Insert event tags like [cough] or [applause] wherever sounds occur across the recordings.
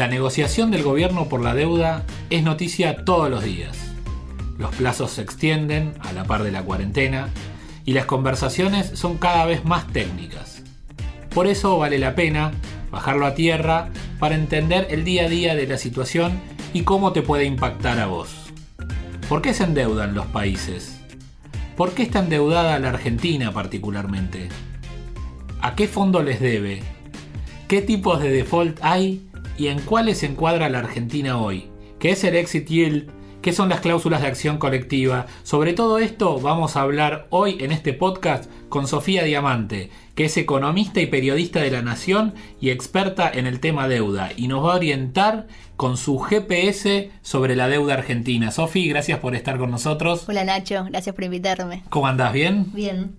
La negociación del gobierno por la deuda es noticia todos los días. Los plazos se extienden a la par de la cuarentena y las conversaciones son cada vez más técnicas. Por eso vale la pena bajarlo a tierra para entender el día a día de la situación y cómo te puede impactar a vos. ¿Por qué se endeudan los países? ¿Por qué está endeudada la Argentina particularmente? ¿A qué fondo les debe? ¿Qué tipos de default hay y en cuáles se encuadra la Argentina hoy? ¿Qué es el exit yield? ¿Qué son las cláusulas de acción colectiva? Sobre todo esto vamos a hablar hoy en este podcast con Sofía Diamante, que es economista y periodista de la Nación y experta en el tema deuda, y nos va a orientar con su GPS sobre la deuda argentina. Sofía, gracias por estar con nosotros. Hola Nacho, gracias por invitarme. ¿Cómo andás? ¿Bien? Bien.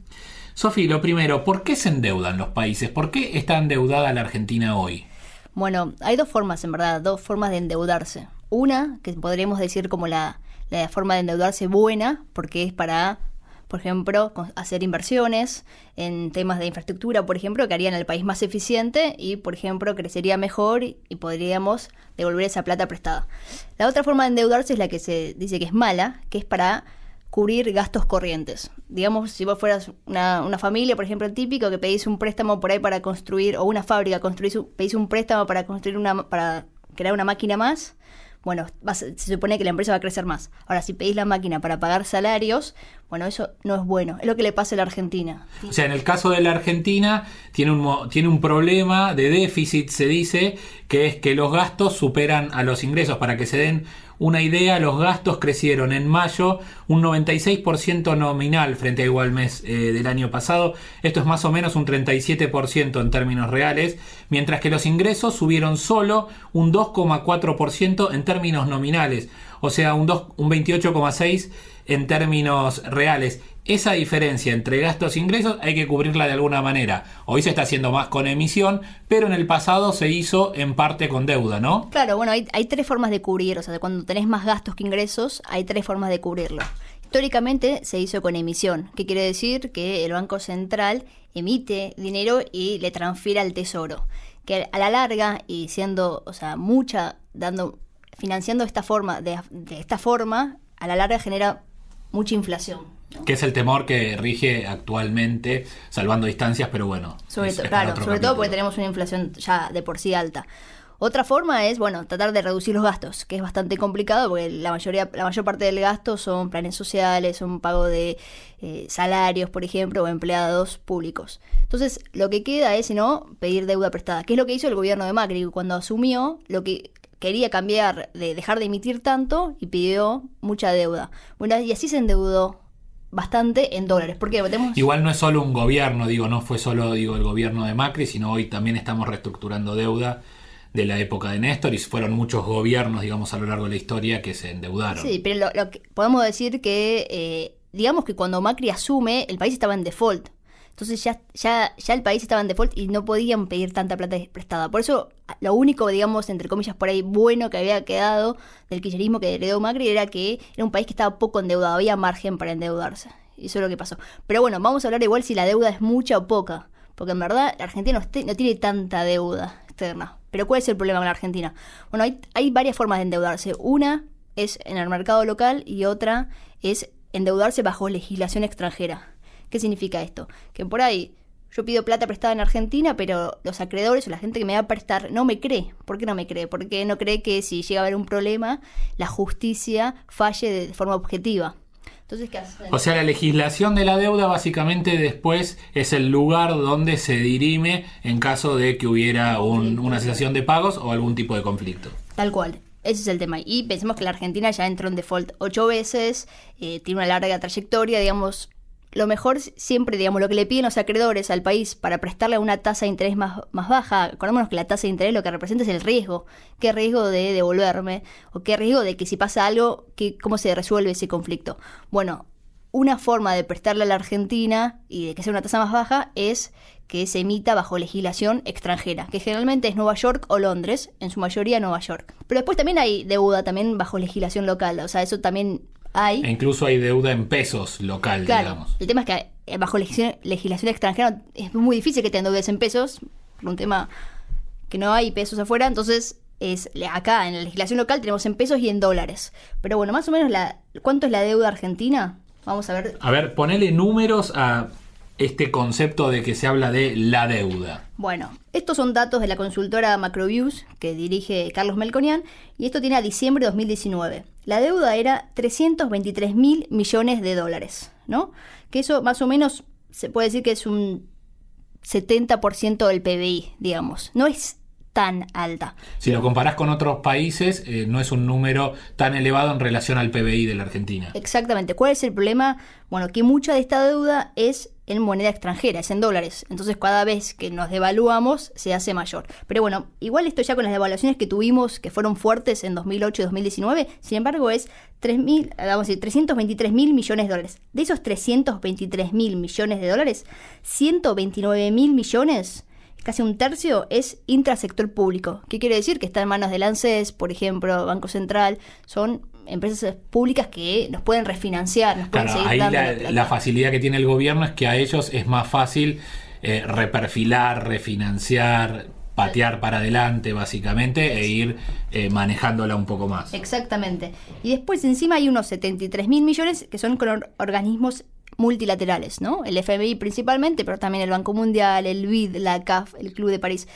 Sofía, lo primero, ¿por qué se endeudan los países? ¿Por qué está endeudada la Argentina hoy? Bueno, hay dos formas, en verdad, dos formas de endeudarse. Una, que podríamos decir como la, la forma de endeudarse buena, porque es para, por ejemplo, hacer inversiones en temas de infraestructura, por ejemplo, que harían al país más eficiente y, por ejemplo, crecería mejor y, podríamos devolver esa plata prestada. La otra forma de endeudarse es la que se dice que es mala, que es para cubrir gastos corrientes. Digamos, si vos fueras una, una, familia, por ejemplo, típico, que pedís un préstamo por ahí para construir, o una fábrica, construís, pedís un préstamo para construir una, para crear una máquina más, bueno, se supone que la empresa va a crecer más. Ahora, si pedís la máquina para pagar salarios, bueno, eso no es bueno. Es lo que le pasa a la Argentina. O sea, en el caso de la Argentina, tiene un, tiene un problema de déficit, se dice, que es que los gastos superan a los ingresos. Para que se den una idea, los gastos crecieron en mayo un 96% nominal frente a igual mes eh, del año pasado. Esto es más o menos un 37% en términos reales, mientras que los ingresos subieron solo un 2,4% en términos nominales, o sea, un, un 28,6% en términos reales esa diferencia entre gastos e ingresos hay que cubrirla de alguna manera. Hoy se está haciendo más con emisión, pero en el pasado se hizo en parte con deuda, ¿no? Claro, bueno, hay, tres formas de cubrir, o sea, cuando tenés más gastos que ingresos, hay tres formas de cubrirlo. Históricamente se hizo con emisión, que quiere decir que el Banco Central emite dinero y le transfiere al Tesoro, que a la larga y siendo, o sea, mucha, dando, financiando esta forma, de, de esta forma, a la larga genera mucha inflación. Que es el temor que rige actualmente, salvando distancias, pero bueno. Sobre, claro, sobre todo porque tenemos una inflación ya de por sí alta. Otra forma es, bueno, tratar de reducir los gastos, que es bastante complicado porque la mayoría, la mayor parte del gasto son planes sociales, son pago de eh, salarios, por ejemplo, o empleados públicos. Entonces, lo que queda es, si no, pedir deuda prestada, que es lo que hizo el gobierno de Macri cuando asumió, lo que quería cambiar, de dejar de emitir tanto y pidió mucha deuda. Bueno, y así se endeudó bastante en dólares. Porque tenemos... Igual no es solo un gobierno, digo, no fue solo digo el gobierno de Macri, sino hoy también estamos reestructurando deuda de la época de Néstor y fueron muchos gobiernos, digamos, a lo largo de la historia que se endeudaron. Sí, pero lo, que podemos decir que, eh, digamos que cuando Macri asume, el país estaba en default. Entonces ya, ya, ya el país estaba en default y no podían pedir tanta plata prestada. Por eso lo único, digamos, entre comillas, por ahí bueno que había quedado del kirchnerismo que heredó Macri era que era un país que estaba poco endeudado, había margen para endeudarse. Y eso es lo que pasó. Pero bueno, vamos a hablar igual si la deuda es mucha o poca. Porque en verdad la Argentina no, no tiene tanta deuda externa. Pero ¿cuál es el problema con la Argentina? Bueno, hay, hay varias formas de endeudarse. Una es en el mercado local y otra es endeudarse bajo legislación extranjera. ¿Qué significa esto? Que por ahí yo pido plata prestada en Argentina, pero los acreedores o la gente que me va a prestar no me cree. ¿Por qué no me cree? Porque no cree que si llega a haber un problema, la justicia falle de forma objetiva. Entonces, ¿qué hace? O sea, la legislación de la deuda básicamente después es el lugar donde se dirime en caso de que hubiera una cesación de pagos o algún tipo de conflicto. Tal cual. Ese es el tema. Y pensemos que la Argentina ya entró en default ocho veces, eh, tiene una larga trayectoria, digamos, lo mejor siempre, digamos, lo que le piden los acreedores al país para prestarle una tasa de interés más, más baja, acordémonos que la tasa de interés lo que representa es el riesgo. ¿Qué riesgo de devolverme? ¿O qué riesgo de que si pasa algo, que, cómo se resuelve ese conflicto? Bueno, una forma de prestarle a la Argentina y de que sea una tasa más baja es que se emita bajo legislación extranjera, que generalmente es Nueva York o Londres, en su mayoría Nueva York. Pero después también hay deuda también bajo legislación local, o sea, eso también hay. E incluso hay deuda en pesos local, Claro, digamos. el tema es que eh, bajo legislación, legislación extranjera es muy difícil que te endeudes en pesos, por un tema que no hay pesos afuera, entonces es acá en la legislación local tenemos en pesos y en dólares. Pero bueno, más o menos la ¿cuánto es la deuda argentina? Vamos a ver. A ver, ponele números a este concepto de que se habla de la deuda. Bueno, estos son datos de la consultora Macroviews que dirige Carlos Melconian y esto tiene a diciembre de 2019. La deuda era 323 mil millones de dólares, ¿no? Que eso más o menos se puede decir que es un 70% del PBI, digamos. No es tan alta. Si lo comparás con otros países, eh, no es un número tan elevado en relación al PBI de la Argentina. Exactamente. ¿Cuál es el problema? Bueno, que mucha de esta deuda es en moneda extranjera, es en dólares. Entonces cada vez que nos devaluamos se hace mayor. Pero bueno, igual esto ya con las devaluaciones que tuvimos, que fueron fuertes en 2008 y 2019, sin embargo es 3.000, vamos a decir, 323 mil millones de dólares. De esos 323 mil millones de dólares, 129 mil millones casi un tercio es intrasector público. ¿Qué quiere decir? Que está en manos del ANSES, por ejemplo, Banco Central, son empresas públicas que nos pueden refinanciar, nos pueden Claro, seguir ahí dando la, la facilidad que tiene el gobierno es que a ellos es más fácil eh, reperfilar, refinanciar, patear para adelante básicamente e ir eh, manejándola un poco más. Exactamente. Y después encima hay unos 73 mil millones que son con or- organismos multilaterales, ¿no? El FMI principalmente, pero también el Banco Mundial, el BID, la CAF, el Club de París.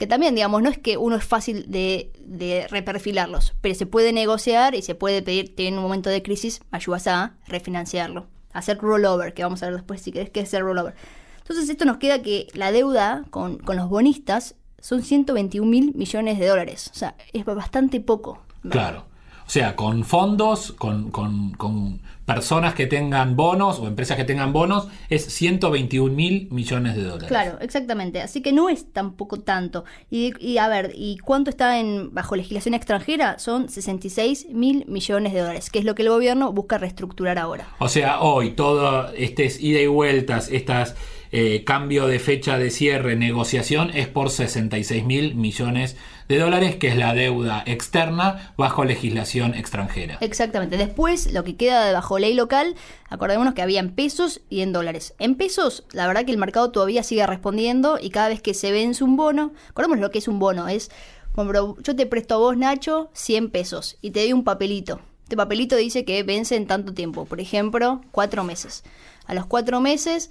Que también, digamos, no es que uno es fácil de, de reperfilarlos, pero se puede negociar y se puede pedir, tiene un momento de crisis, ayudas a refinanciarlo, hacer rollover, que vamos a ver después si querés que es el rollover. Entonces esto nos queda que la deuda con, con los bonistas son 121 mil millones de dólares. O sea, es bastante poco. Claro. O sea, con fondos, con, con- con personas que tengan bonos o empresas que tengan bonos, es 121 mil millones de dólares. Claro, exactamente. Así que no es tampoco tanto. Y, y, a ver, ¿y cuánto está en bajo legislación extranjera? Son 66 mil millones de dólares, que es lo que el gobierno busca reestructurar ahora. O sea, hoy todo este ida y vueltas, estas eh, cambio de fecha de cierre, negociación, es por 66 mil millones de dólares, que es la deuda externa bajo legislación extranjera. Exactamente. Después, lo que queda de bajo ley local, acordémonos que había en pesos y en dólares. En pesos, la verdad que el mercado todavía sigue respondiendo y cada vez que se vence un bono, acordémonos lo que es un bono, es, bueno, yo te presto a vos, Nacho, 100 pesos y te doy un papelito. Este papelito dice que vence en tanto tiempo, por ejemplo, cuatro meses. A los cuatro meses,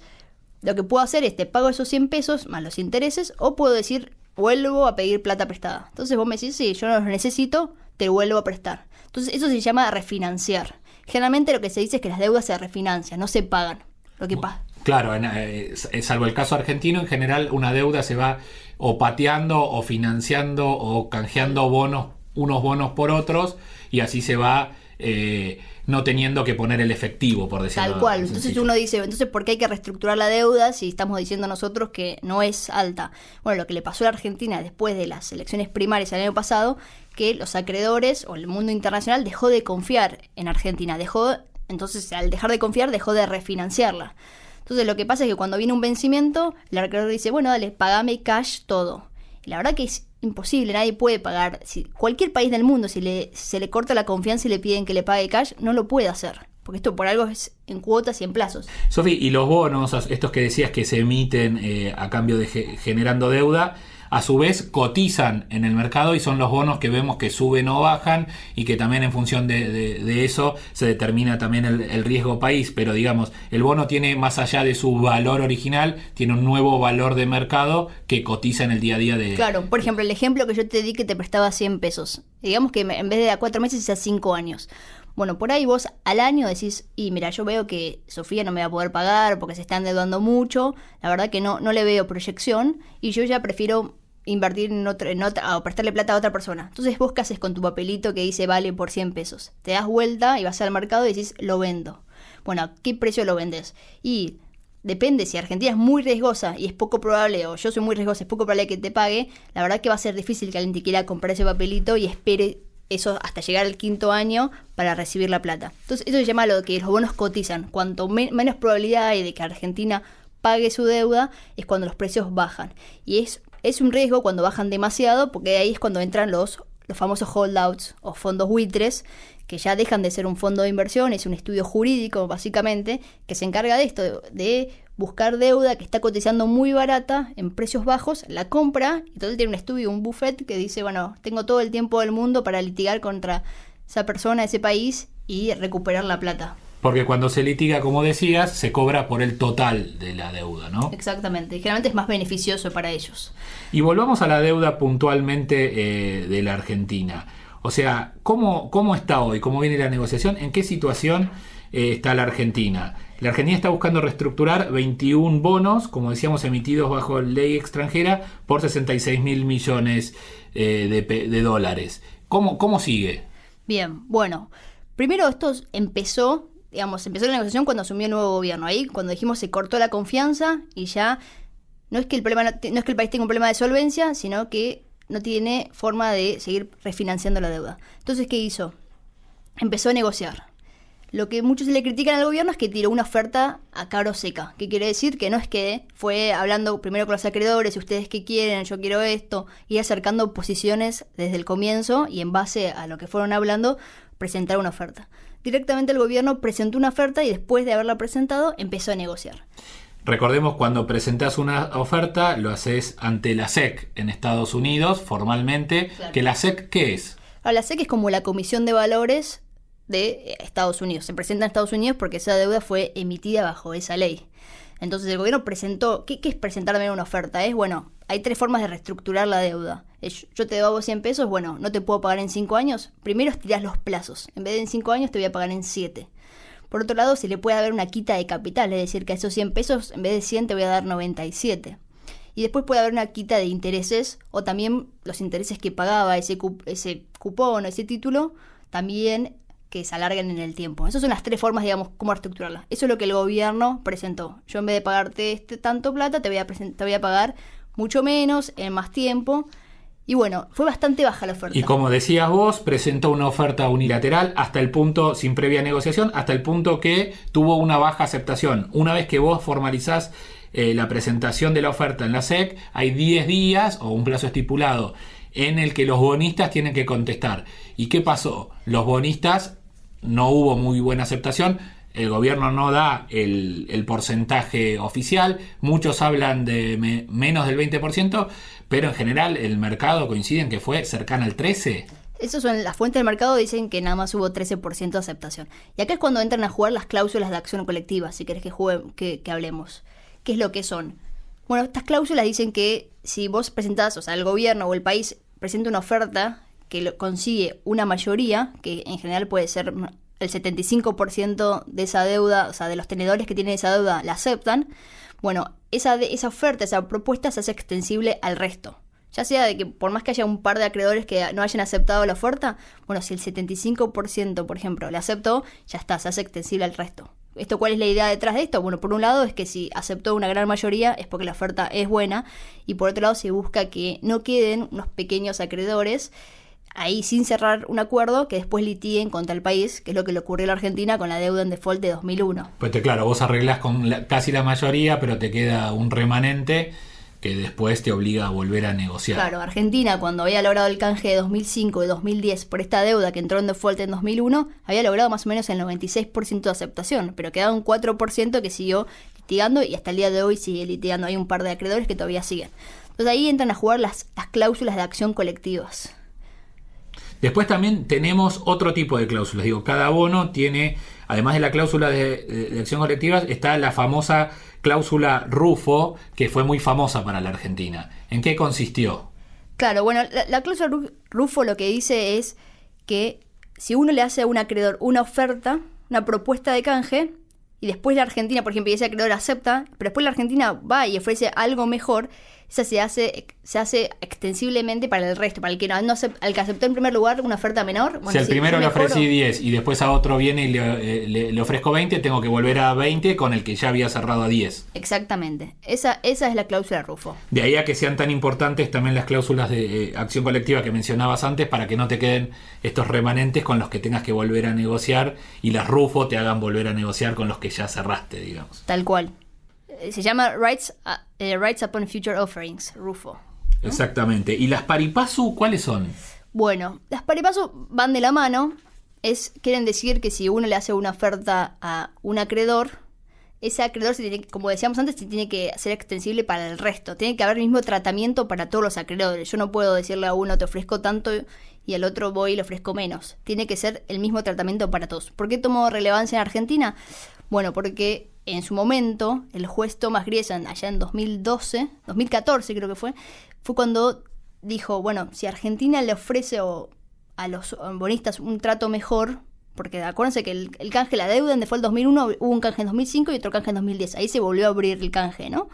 lo que puedo hacer es te pago esos 100 pesos más los intereses o puedo decir vuelvo a pedir plata prestada. Entonces vos me decís, sí, yo no los necesito, te vuelvo a prestar. Entonces eso se llama refinanciar. Generalmente lo que se dice es que las deudas se refinancian, no se pagan. Lo que pasa. Claro, en, eh, salvo el caso argentino, en general una deuda se va o pateando o financiando o canjeando bonos, unos bonos por otros, y así se va eh, no teniendo que poner el efectivo, por decirlo Tal cual. sencillo. Entonces uno dice, entonces ¿por qué hay que reestructurar la deuda si estamos diciendo nosotros que no es alta? Bueno, lo que le pasó a la Argentina después de las elecciones primarias el año pasado, que los acreedores o el mundo internacional dejó de confiar en Argentina, dejó, entonces al dejar de confiar dejó de refinanciarla. Entonces lo que pasa es que cuando viene un vencimiento, el acreedor dice, bueno, dale, pagame cash todo. Y la verdad que es imposible, nadie puede pagar. Si cualquier país del mundo, si le, se le corta la confianza y le piden que le pague cash, no lo puede hacer. Porque esto por algo es en cuotas y en plazos. Sofi, y los bonos, estos que decías que se emiten eh, a cambio de ge- generando deuda, a su vez cotizan en el mercado y son los bonos que vemos que suben o bajan y que también en función de, de- eso se determina también el, el riesgo país. Pero digamos, el bono tiene más allá de su valor original, tiene un nuevo valor de mercado que cotiza en el día a día de... Claro, por ejemplo, el ejemplo que yo te di que te prestaba 100 pesos. Digamos que en vez de a cuatro meses es a cinco años. Bueno, por ahí vos al año decís, y mira, yo veo que Sofía no me va a poder pagar porque se está endeudando mucho, la verdad que no, no le veo proyección y yo ya prefiero invertir en otro, en otra, o prestarle plata a otra persona. Entonces vos qué haces con tu papelito que dice vale por 100 pesos. Te das vuelta y vas al mercado y decís, lo vendo. Bueno, ¿a qué precio lo vendes? Y depende, si Argentina es muy riesgosa y es poco probable, o yo soy muy riesgosa, es poco probable que te pague, la verdad que va a ser difícil que alguien te quiera comprar ese papelito y espere eso hasta llegar al quinto año para recibir la plata. Entonces, eso se llama lo que los bonos cotizan. Cuanto menos probabilidad hay de que Argentina pague su deuda, es cuando los precios bajan. Y es, es un riesgo cuando bajan demasiado, porque ahí es cuando entran los, los famosos holdouts o fondos buitres, que ya dejan de ser un fondo de inversión, es un estudio jurídico básicamente, que se encarga de esto, de buscar deuda que está cotizando muy barata en precios bajos, la compra, y entonces tiene un estudio, un buffet que dice, bueno, tengo todo el tiempo del mundo para litigar contra esa persona, ese país y recuperar la plata. Porque cuando se litiga, como decías, se cobra por el total de la deuda, ¿no? Exactamente, y generalmente es más beneficioso para ellos. Y volvamos a la deuda puntualmente eh, de la Argentina. O sea, ¿cómo, ¿cómo está hoy? ¿Cómo viene la negociación? ¿En qué situación eh, está la Argentina? La Argentina está buscando reestructurar 21 bonos, como decíamos, emitidos bajo ley extranjera por 66 mil millones eh, de, dólares. ¿Cómo, ¿Cómo sigue? Bien, bueno, primero esto empezó digamos, empezó la negociación cuando asumió el nuevo gobierno. Ahí, cuando dijimos se cortó la confianza y ya no es que el problema no, es que el país tenga un problema de solvencia, sino que no tiene forma de seguir refinanciando la deuda. Entonces, ¿qué hizo? Empezó a negociar. Lo que muchos le critican al gobierno es que tiró una oferta a caro seca. ¿Qué quiere decir? Que no es que fue hablando primero con los acreedores, ustedes qué quieren, yo quiero esto, y acercando posiciones desde el comienzo y en base a lo que fueron hablando, presentar una oferta directamente el gobierno presentó una oferta y después de haberla presentado empezó a negociar. Recordemos cuando presentas una oferta, lo haces ante la SEC en Estados Unidos, formalmente. ¿Que la SEC qué es? la SEC es como la Comisión de Valores de Estados Unidos. Se presenta en Estados Unidos porque esa deuda fue emitida bajo esa ley. Entonces el gobierno presentó, ¿qué, qué es presentar también una oferta? Es, bueno, hay tres formas de reestructurar la deuda. Yo te debo 100 pesos, bueno, no te puedo pagar en 5 años. Primero estirás los plazos. En vez de en 5 años te voy a pagar en 7. Por otro lado, se le puede haber una quita de capital, es decir, que a esos 100 pesos, en vez de 100 te voy a dar 97. Y después puede haber una quita de intereses o también los intereses que pagaba ese, ese cupón o ese título, también que se alarguen en el tiempo. Esas son las tres formas, digamos, cómo reestructurarla. Eso es lo que el gobierno presentó. Yo en vez de pagarte este tanto plata, te voy a, te voy a pagar mucho menos, en más tiempo. Y bueno, fue bastante baja la oferta. Y como decías vos, presentó una oferta unilateral hasta el punto, sin previa negociación, hasta el punto que tuvo una baja aceptación. Una vez que vos formalizás eh, la presentación de la oferta en la SEC, hay 10 días o un plazo estipulado en el que los bonistas tienen que contestar. ¿Y qué pasó? Los bonistas no hubo muy buena aceptación. El gobierno no da el, porcentaje oficial, muchos hablan de menos del 20%, pero en general el mercado coincide en que fue cercana al 13%. Esas son las fuentes del mercado, dicen que nada más hubo 13% de aceptación. Y acá es cuando entran a jugar las cláusulas de acción colectiva, si querés que, que, que hablemos. ¿Qué es lo que son? Bueno, estas cláusulas dicen que si vos presentás, o sea, el gobierno o el país presenta una oferta que consigue una mayoría, que en general puede ser el 75% de esa deuda, o sea, de los tenedores que tienen esa deuda, la aceptan, bueno, esa, esa oferta, esa propuesta se hace extensible al resto. Ya sea de que por más que haya un par de acreedores que no hayan aceptado la oferta, bueno, si el 75%, por ejemplo, le aceptó, ya está, se hace extensible al resto. ¿Esto cuál es la idea detrás de esto? Bueno, por un lado es que si aceptó una gran mayoría es porque la oferta es buena y por otro lado se busca que no queden unos pequeños acreedores ahí sin cerrar un acuerdo que después litiguen contra el país, que es lo que le ocurrió a la Argentina con la deuda en default de 2001. Pues te, claro, vos arreglás con casi la mayoría, pero te queda un remanente que después te obliga a volver a negociar. Claro, Argentina cuando había logrado el canje de 2005 y 2010 por esta deuda que entró en default en 2001, había logrado más o menos el 96% de aceptación, pero quedaba un 4% que siguió litigando y hasta el día de hoy sigue litigando. Hay un par de acreedores que todavía siguen. Entonces ahí entran a jugar las, las cláusulas de acción colectivas. Después también tenemos otro tipo de cláusulas. Digo, cada bono tiene, además de la cláusula de, acción colectiva, está la famosa cláusula RUFO, que fue muy famosa para la Argentina. ¿En qué consistió? Claro, bueno, la, cláusula RUFO lo que dice es que si uno le hace a un acreedor una oferta, una propuesta de canje, y después la Argentina, por ejemplo, y ese acreedor acepta, pero después la Argentina va y ofrece algo mejor, esa se hace, se hace extensiblemente para el resto, para el que no, no al que aceptó en primer lugar una oferta menor. Bueno, si al sí, primero le ofrecí 10 y después a otro viene y le, eh, le- le ofrezco 20, tengo que volver a 20 con el que ya había cerrado a 10. Exactamente. Esa, esa es la cláusula Rufo. De ahí a que sean tan importantes también las cláusulas de eh, acción colectiva que mencionabas antes para que no te queden estos remanentes con los que tengas que volver a negociar y las RUFO te hagan volver a negociar con los que ya cerraste, digamos. Tal cual. Se llama Rights, eh, Rights Upon Future Offerings, Rufo. Exactamente. ¿Y las paripasu cuáles son? Bueno, las paripasu van de la mano. Es, quieren decir que si uno le hace una oferta a un acreedor, ese acreedor, se tiene, como decíamos antes, se tiene que ser extensible para el resto. Tiene que haber el mismo tratamiento para todos los acreedores. Yo no puedo decirle a uno te ofrezco tanto y al otro voy y le ofrezco menos. Tiene que ser el mismo tratamiento para todos. ¿Por qué tomó relevancia en Argentina? Bueno, porque en su momento el juez Thomas Griesan, allá en 2012, 2014 creo que fue, fue cuando dijo, bueno, si Argentina le ofrece a los bonistas un trato mejor, porque acuérdense que el, el canje, la deuda en default 2001, hubo un canje en 2005 y otro canje en 2010. Ahí se volvió a abrir el canje, ¿no?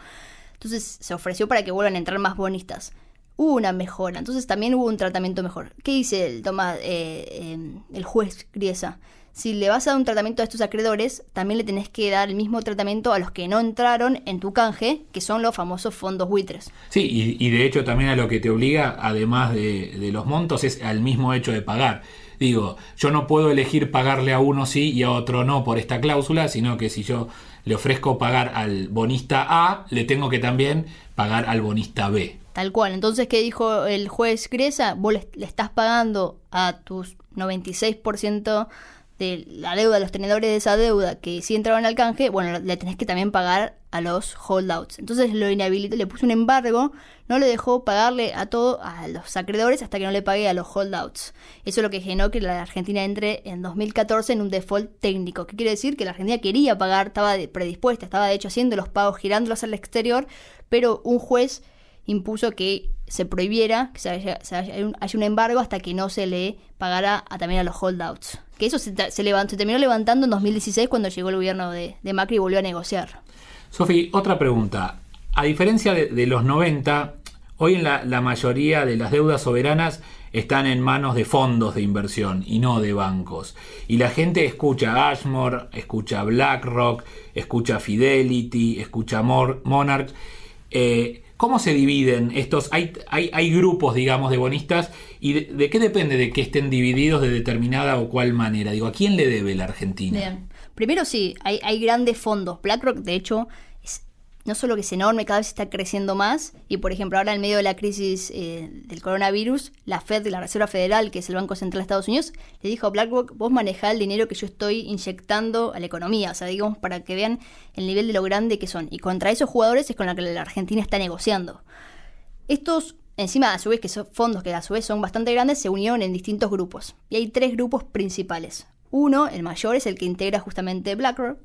Entonces se ofreció para que vuelvan a entrar más bonistas. Hubo una mejora, entonces también hubo un tratamiento mejor. ¿Qué dice el, toma, eh, eh, el juez Griesa? Si le vas a dar un tratamiento a estos acreedores, también le tenés que dar el mismo tratamiento a los que no entraron en tu canje, que son los famosos fondos buitres. Sí, y, y de hecho también a lo que te obliga, además de, de los montos, es al mismo hecho de pagar. Digo, yo no puedo elegir pagarle a uno sí y a otro no por esta cláusula, sino que si yo le ofrezco pagar al bonista A, le tengo que también pagar al bonista B. Tal cual. Entonces, ¿qué dijo el juez Griesa? Vos le, le estás pagando a tus 96% de la deuda, de los tenedores de esa deuda que sí entraron al canje, bueno, le tenés que también pagar a los holdouts. Entonces lo inhabilitó, le puso un embargo, no le dejó pagarle a todo a los acreedores hasta que no le pague a los holdouts. Eso es lo que generó que la Argentina entre en 2014 en un default técnico. ¿Qué quiere decir? Que la Argentina quería pagar, estaba predispuesta, estaba de hecho haciendo los pagos, girándolos al exterior, pero un juez impuso que se prohibiera, que se haya, se haya- haya un embargo hasta que no se le pagara a- también a los holdouts. Que eso se, levantó, terminó levantando en 2016 cuando llegó el gobierno de, de Macri y volvió a negociar. Sofi, otra pregunta. A diferencia de, de los 90, hoy en la, la mayoría de las deudas soberanas están en manos de fondos de inversión y no de bancos. Y la gente escucha Ashmore, escucha BlackRock, escucha Fidelity, escucha Mor- Monarch. Eh, ¿Cómo se dividen estos? Hay, hay, hay grupos, digamos, de bonistas. ¿Y de, qué depende de que estén divididos de determinada o cual manera? Digo, ¿a quién le debe la Argentina? Bien. Primero sí, hay, hay grandes fondos. BlackRock, de hecho, es, no solo que es enorme, cada vez está creciendo más. Y por ejemplo, ahora en medio de la crisis eh, del coronavirus, la Fed, la Reserva Federal, que es el Banco Central de Estados Unidos, le dijo a BlackRock, vos manejá el dinero que yo estoy inyectando a la economía. O sea, digamos, para que vean el nivel de lo grande que son. Y contra esos jugadores es con la que la Argentina está negociando. Estos, encima a su vez que son fondos que a su vez son bastante grandes, se unieron en distintos grupos. Y hay tres grupos principales. Uno, el mayor, es el que integra justamente BlackRock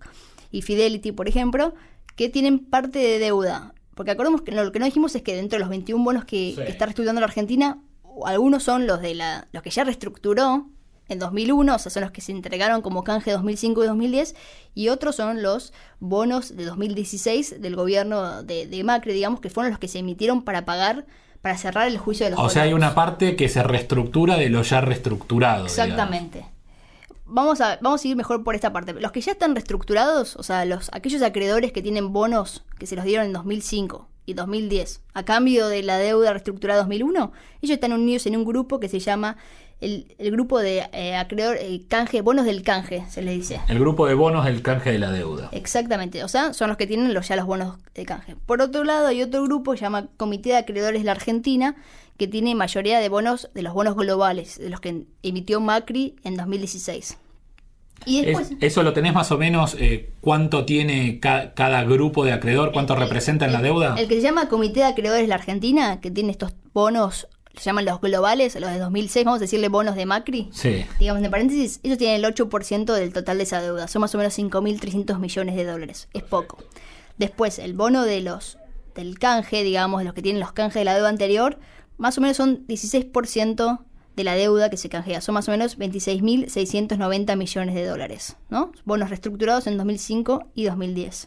y Fidelity, por ejemplo, que tienen parte de deuda. Porque acordemos que lo que no dijimos es que dentro de los 21 bonos que, Sí. que está reestructurando la Argentina, algunos son los de la, los que ya reestructuró en 2001, o sea, son los que se entregaron como canje 2005 y 2010, y otros son los bonos de 2016 del gobierno de, de Macri, digamos, que fueron los que se emitieron para pagar, para cerrar el juicio de los O sea, hay una parte que se reestructura de lo ya reestructurado. digamos. Exactamente. Vamos a, vamos a ir mejor por esta parte. Los que ya están reestructurados, o sea, los, aquellos acreedores que tienen bonos que se los dieron en 2005 y 2010, a cambio de la deuda reestructurada 2001, ellos están unidos en un grupo que se llama el, el grupo de eh, acreedor, eh, canje, bonos del canje, se les dice. El grupo de bonos del canje de la deuda. Exactamente, o sea, son los que tienen los, ya los bonos de canje. Por otro lado, hay otro grupo que se llama Comité de Acreedores de la Argentina, que tiene mayoría de bonos, de los bonos globales, de los que emitió Macri en 2016. Y Es- después, ¿Eso lo tenés más o menos eh, cuánto tiene ca- cada grupo de acreedor? ¿Cuánto representa en la deuda? el que se llama Comité de Acreedores de la Argentina, que tiene estos bonos, se llaman los globales, los de 2006, vamos a decirle bonos de Macri. Sí. Digamos, entre paréntesis, ellos tienen el 8% del total de esa deuda. Son más o menos 5.300 millones de dólares. Es poco. Después, el bono de los del canje, digamos, de los que tienen los canjes de la deuda anterior, más o menos son 16% de la deuda que se canjea. Son más o menos 26.690 millones de dólares, ¿no? Bonos reestructurados en 2005 y 2010.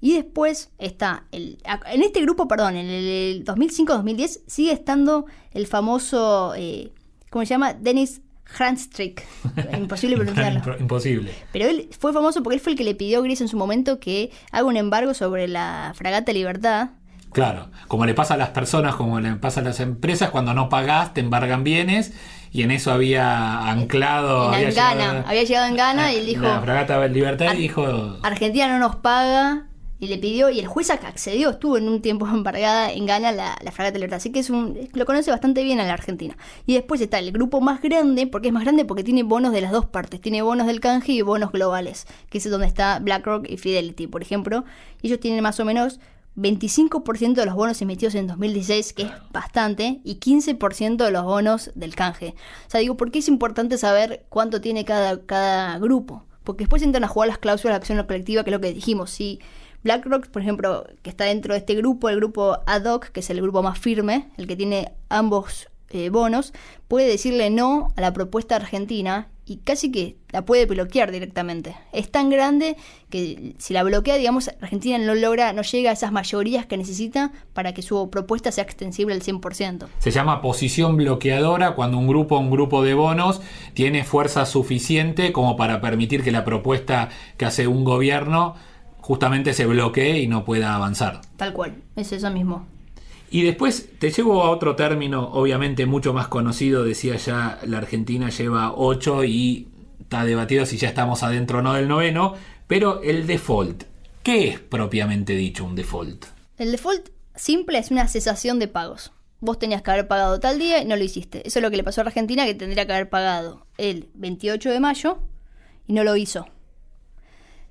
Y después está, el, en este grupo, perdón, en el 2005-2010 sigue estando el famoso, eh, ¿cómo se llama? Dennis Handstrick. [laughs] Imposible pronunciarlo. Imposible. Pero él fue famoso porque él fue el que le pidió a Grecia en su momento que haga un embargo sobre la fragata Libertad. Claro, como le pasa a las personas, como le pasa a las empresas, cuando no pagás te embargan bienes y en eso había anclado. En había, llegado, había llegado en Ghana y él dijo. La fragata Libertad y dijo. Argentina no nos paga. Y le pidió, y el juez accedió, estuvo en un tiempo [laughs] embargada en Ghana la, la fragata Libertad. Así que es un, lo conoce bastante bien a la Argentina. Y después está el grupo más grande, porque es más grande porque tiene bonos de las dos partes. Tiene bonos del canje y bonos globales, que es donde está BlackRock y Fidelity, por ejemplo. Y ellos tienen más o menos 25% de los bonos emitidos en 2016, que es bastante, y 15% de los bonos del canje. O sea, digo, ¿por qué es importante saber cuánto tiene cada, cada grupo? Porque después entran a jugar las cláusulas de acción colectiva, que es lo que dijimos. Si BlackRock, por ejemplo, que está dentro de este grupo, el grupo ad hoc, que es el grupo más firme, el que tiene ambos eh, bonos, puede decirle no a la propuesta argentina y casi que la puede bloquear directamente. Es tan grande que si la bloquea, digamos, Argentina no logra, no llega a esas mayorías que necesita para que su propuesta sea extensible al 100%. Se llama posición bloqueadora cuando un grupo, un grupo de bonos, tiene fuerza suficiente como para permitir que la propuesta que hace un gobierno justamente se bloquee y no pueda avanzar. Tal cual, es eso mismo. Y después te llevo a otro término, obviamente mucho más conocido, decía ya, la Argentina lleva 8 y está debatido si ya estamos adentro o no del noveno, pero el default, ¿qué es propiamente dicho un default? El default simple es una cesación de pagos. Vos tenías que haber pagado tal día y no lo hiciste. Eso es lo que le pasó a Argentina, que tendría que haber pagado el 28 de mayo y no lo hizo.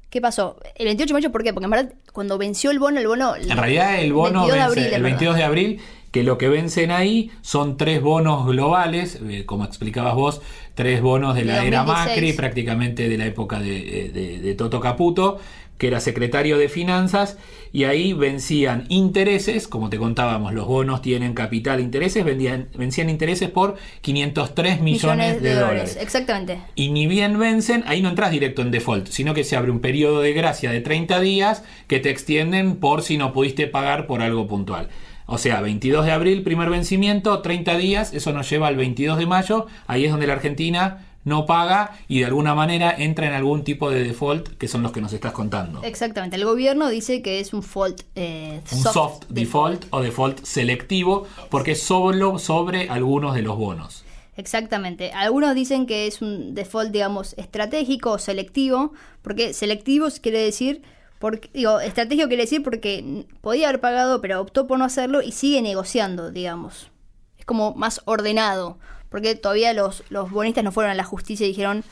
¿Qué pasó? El 28 de mayo, ¿por qué? Porque en verdad, cuando venció el bono, el bono. En realidad, el bono 22 de vence abril, el en 22 de abril, que lo que vencen ahí son tres bonos globales, eh, como explicabas vos, tres bonos de la era 2016. Macri, prácticamente de la época de, eh, de- de Toto Caputo, que era secretario de Finanzas, y ahí vencían intereses, como te contábamos, los bonos tienen capital intereses, vendían, vencían intereses por 503 millones, de, dólares. Exactamente. Y ni bien vencen, ahí no entras directo en default, sino que se abre un periodo de gracia de 30 días que te extienden por si no pudiste pagar por algo puntual. O sea, 22 de abril, primer vencimiento, 30 días, eso nos lleva al 22 de mayo, ahí es donde la Argentina no paga y de alguna manera entra en algún tipo de default, que son los que nos estás contando. Exactamente. El gobierno dice que es un fault. eh, Un soft, default o default selectivo, porque es solo sobre algunos de los bonos. Exactamente. Algunos dicen que es un default, digamos, estratégico o selectivo, porque selectivo quiere decir, porque, digo, estratégico quiere decir porque podía haber pagado, pero optó por no hacerlo y sigue negociando, digamos. Es como más ordenado, porque todavía los, los bonistas no fueron a la justicia y dijeron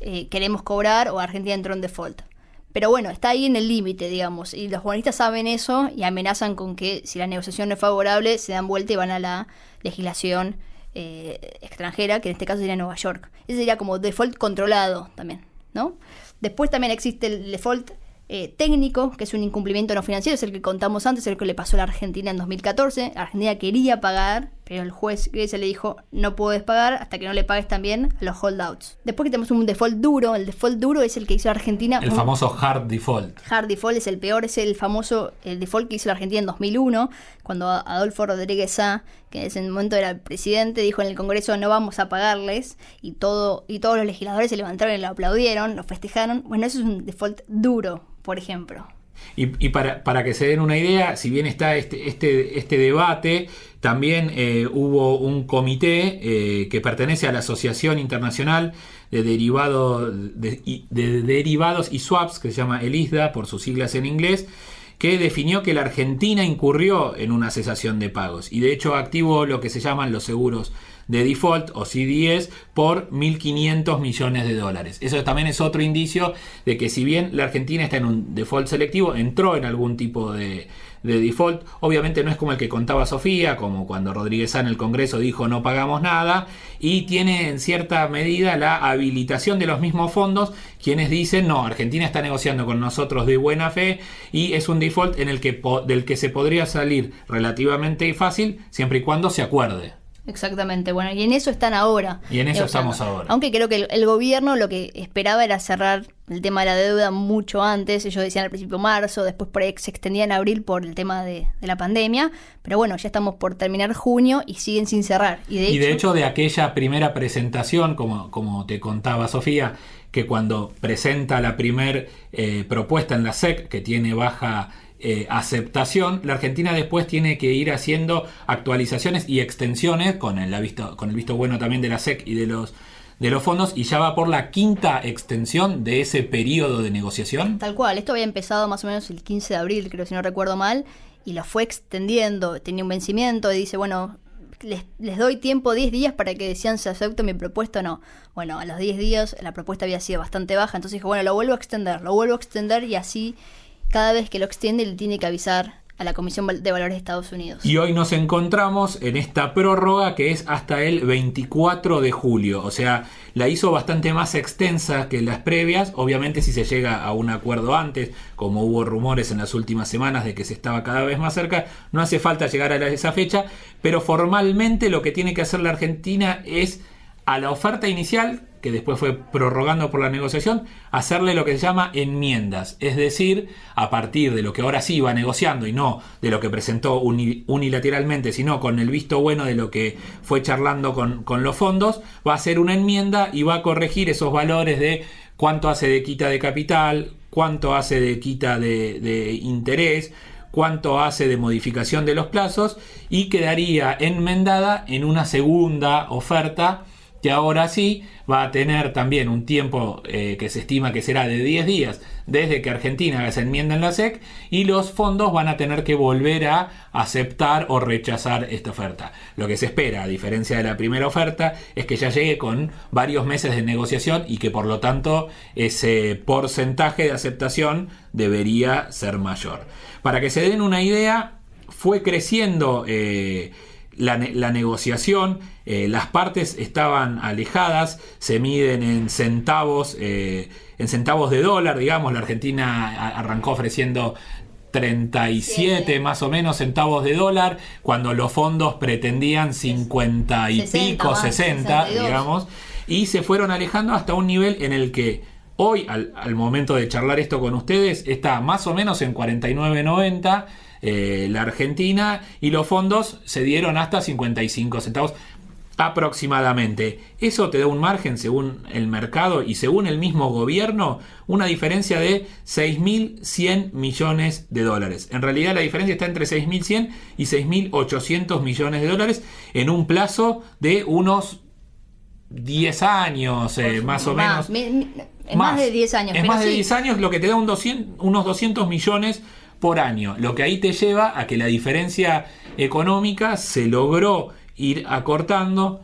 eh, queremos cobrar o Argentina entró en default. Pero bueno, está ahí en el límite, digamos, y los bonistas saben eso y amenazan con que si la negociación no es favorable, se dan vuelta y van a la legislación eh, extranjera, que en este caso sería Nueva York. Ese sería como default controlado también, ¿no? Después también existe el default eh, técnico, que es un incumplimiento no financiero, es el que contamos antes, el que le pasó a la Argentina en 2014. La Argentina quería pagar, pero el juez Grecia le dijo, no puedes pagar hasta que no le pagues también a los holdouts. Después que tenemos un default duro, el default duro es el que hizo la Argentina. El un- famoso hard default. Hard default es el peor, es el famoso el default que hizo la Argentina en 2001, cuando Adolfo Rodríguez Sá, que en ese momento era el presidente, dijo en el Congreso no vamos a pagarles y todo y todos los legisladores se levantaron y lo aplaudieron, lo festejaron. Bueno, eso es un default duro, por ejemplo. Y, y para, para que se den una idea, si bien está este, este, este debate, también eh, hubo un comité eh, que pertenece a la Asociación Internacional de, de, de Derivados y Swaps, que se llama el ISDA por sus siglas en inglés, que definió que la Argentina incurrió en una cesación de pagos y de hecho activó lo que se llaman los seguros de default o CDS por 1.500 millones de dólares. Eso también es otro indicio de que si bien la Argentina está en un default selectivo, entró en algún tipo de, de default. Obviamente no es como el que contaba Sofía, como cuando Rodríguez Sá en el Congreso dijo no pagamos nada, y tiene en cierta medida la habilitación de los mismos fondos, quienes dicen no, Argentina está negociando con nosotros de buena fe y es un default en el que del que se podría salir relativamente fácil siempre y cuando se acuerde. Exactamente, bueno, y en eso están ahora. Y en eso negociando. estamos ahora. Aunque creo que el, el gobierno lo que esperaba era cerrar el tema de la deuda mucho antes. Ellos decían al principio marzo, después por ahí se extendía en abril por el tema de, de la pandemia. Pero bueno, ya estamos por terminar junio y siguen sin cerrar. Y de, y hecho, de hecho de aquella primera presentación, como, como te contaba Sofía, que cuando presenta la primer eh, propuesta en la SEC, que tiene baja eh, aceptación, la Argentina después tiene que ir haciendo actualizaciones y extensiones con el, visto, con el visto bueno también de la SEC y de los de los fondos y ya va por la quinta extensión de ese periodo de negociación. Tal cual, esto había empezado más o menos el 15 de abril, creo si no recuerdo mal, y lo fue extendiendo, tenía un vencimiento y dice, bueno, les, les doy tiempo 10 días para que decían si acepto mi propuesta o no. Bueno, a los 10 días la propuesta había sido bastante baja, entonces dijo, bueno, lo vuelvo a extender, lo vuelvo a extender y así cada vez que lo extiende le tiene que avisar a la Comisión de Valores de Estados Unidos. Y hoy nos encontramos en esta prórroga que es hasta el 24 de julio. O sea, la hizo bastante más extensa que las previas. Obviamente si se llega a un acuerdo antes, como hubo rumores en las últimas semanas de que se estaba cada vez más cerca, no hace falta llegar a esa fecha. Pero formalmente lo que tiene que hacer la Argentina es a la oferta inicial, que después fue prorrogando por la negociación, hacerle lo que se llama enmiendas. Es decir, a partir de lo que ahora sí va negociando y no de lo que presentó unilateralmente, sino con el visto bueno de lo que fue charlando con, con los fondos, va a hacer una enmienda y va a corregir esos valores de cuánto hace de quita de capital, cuánto hace de quita de, de interés, cuánto hace de modificación de los plazos y quedaría enmendada en una segunda oferta que ahora sí va a tener también un tiempo eh, que se estima que será de 10 días desde que Argentina haga esa enmienda en la SEC y los fondos van a tener que volver a aceptar o rechazar esta oferta. Lo que se espera, a diferencia de la primera oferta, es que ya llegue con varios meses de negociación y que por lo tanto ese porcentaje de aceptación debería ser mayor. Para que se den una idea, fue creciendo... Eh, la, la, negociación, eh, las partes estaban alejadas, se miden en centavos, eh, en centavos de dólar, digamos, la Argentina arrancó ofreciendo 37 sí. más o menos centavos de dólar, cuando los fondos pretendían 50 y 60, pico, más, 60, 62. digamos, y se fueron alejando hasta un nivel en el que hoy, al, al momento de charlar esto con ustedes, está más o menos en 49.90 eh, la Argentina y los fondos se dieron hasta 55 centavos aproximadamente. Eso te da un margen según el mercado y según el mismo gobierno, una diferencia de 6.100 millones de dólares. En realidad la diferencia está entre 6.100 y 6.800 millones de dólares en un plazo de unos 10 años, eh, más o más, menos. Mi, mi, más, más, de 10 años. Es más de sí. 10 años lo que te da un 200, unos 200 millones por año, lo que ahí te lleva a que la diferencia económica se logró ir acortando,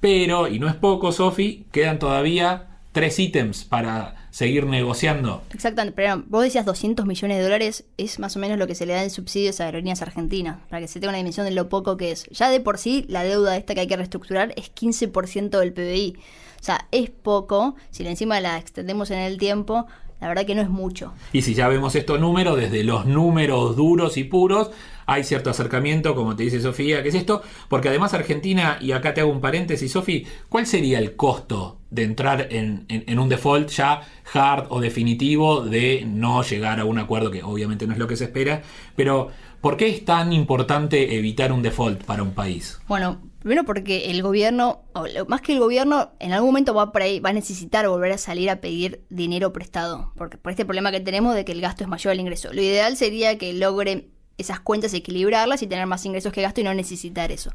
pero, y no es poco, Sofi, quedan todavía tres ítems para seguir negociando. Exactamente, pero vos decías 200 millones de dólares, es más o menos lo que se le da en subsidios a aerolíneas argentinas, para que se tenga una dimensión de lo poco que es. Ya de por sí, la deuda esta que hay que reestructurar es 15% del PBI. O sea, es poco, si encima la extendemos en el tiempo, la verdad que no es mucho. Y si ya vemos estos números, desde los números duros y puros, hay cierto acercamiento, como te dice Sofía, ¿qué es esto? Porque además Argentina, y acá te hago un paréntesis, Sofía, ¿cuál sería el costo de entrar en, en, en, un default ya hard o definitivo de no llegar a un acuerdo, que obviamente no es lo que se espera, pero ¿por qué es tan importante evitar un default para un país? Bueno, Primero porque el gobierno, o más que el gobierno, en algún momento va, por ahí, va a necesitar volver a salir a pedir dinero prestado, porque por este problema que tenemos de que el gasto es mayor al ingreso. Lo ideal sería que logre esas cuentas equilibrarlas y tener más ingresos que gasto y no necesitar eso.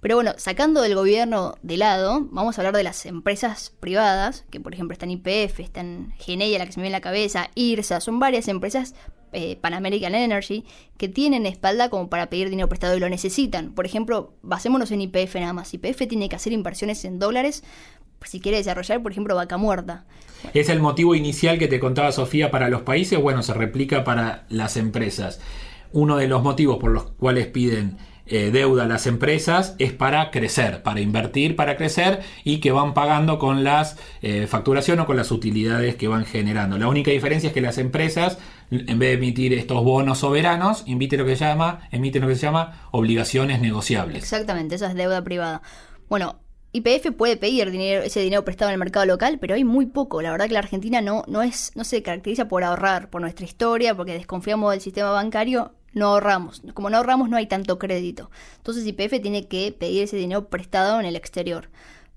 Pero bueno, sacando del gobierno de lado, vamos a hablar de las empresas privadas, que por ejemplo están IPF, están Geneia, la que se me viene en la cabeza, IRSA, son varias empresas, eh, Pan American Energy, que tienen espalda como para pedir dinero prestado y lo necesitan. Por ejemplo, basémonos en IPF nada más. IPF tiene que hacer inversiones en dólares si quiere desarrollar, por ejemplo, vaca muerta. Es el motivo inicial que te contaba Sofía para los países, bueno, se replica para las empresas. Uno de los motivos por los cuales piden eh, deuda a las empresas es para crecer, para invertir, para crecer y que van pagando con las eh, facturación o con las utilidades que van generando. La única diferencia es que las empresas, en vez de emitir estos bonos soberanos, emiten lo que se llama, emiten lo que se llama obligaciones negociables. Exactamente, esa es deuda privada. Bueno, YPF puede pedir dinero, ese dinero prestado en el mercado local, pero hay muy poco. La verdad que la Argentina no, no, es, no se caracteriza por ahorrar, por nuestra historia, porque desconfiamos del sistema bancario no ahorramos. Como no ahorramos, no hay tanto crédito. Entonces IPF tiene que pedir ese dinero prestado en el exterior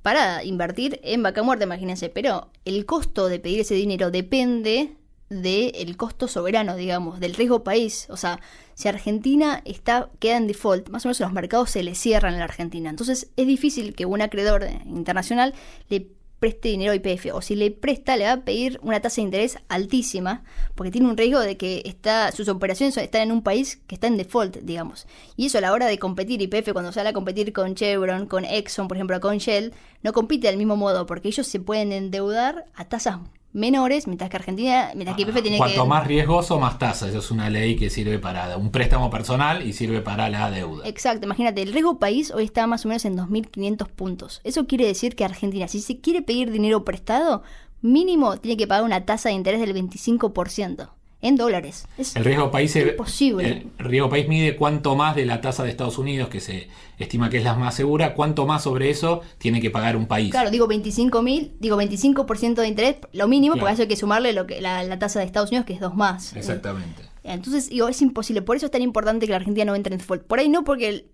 para invertir en vaca muerta, imagínense. Pero el costo de pedir ese dinero depende del costo soberano, digamos, del riesgo país. O sea, si Argentina está, queda en default, más o menos los mercados se le cierran a la Argentina. Entonces es difícil que un acreedor internacional le preste dinero a IPF o si le presta le va a pedir una tasa de interés altísima porque tiene un riesgo de que está, sus operaciones están en un país que está en default, digamos. Y eso a la hora de competir IPF cuando sale a competir con Chevron, con Exxon, por ejemplo, con Shell, no compite del mismo modo porque ellos se pueden endeudar a tasas menores, mientras que Argentina, mientras que IPF tiene Cuanto que... más riesgoso, más tasa. Esa es una ley que sirve para un préstamo personal y sirve para la deuda. Exacto, imagínate, el riesgo país hoy está más o menos en 2.500 puntos. Eso quiere decir que Argentina, si se quiere pedir dinero prestado, mínimo tiene que pagar una tasa de interés del 25% en dólares. Es el riesgo país imposible. El riesgo país mide cuánto más de la tasa de Estados Unidos, que se estima que es la más segura, cuánto más sobre eso tiene que pagar un país. Claro, digo 25 mil, digo 25% de interés, lo mínimo, porque eso hay que sumarle lo que la, tasa de Estados Unidos, que es dos más. Exactamente. Entonces, digo, es imposible. Por eso es tan importante que la Argentina no entre en default. Por ahí no, porque el,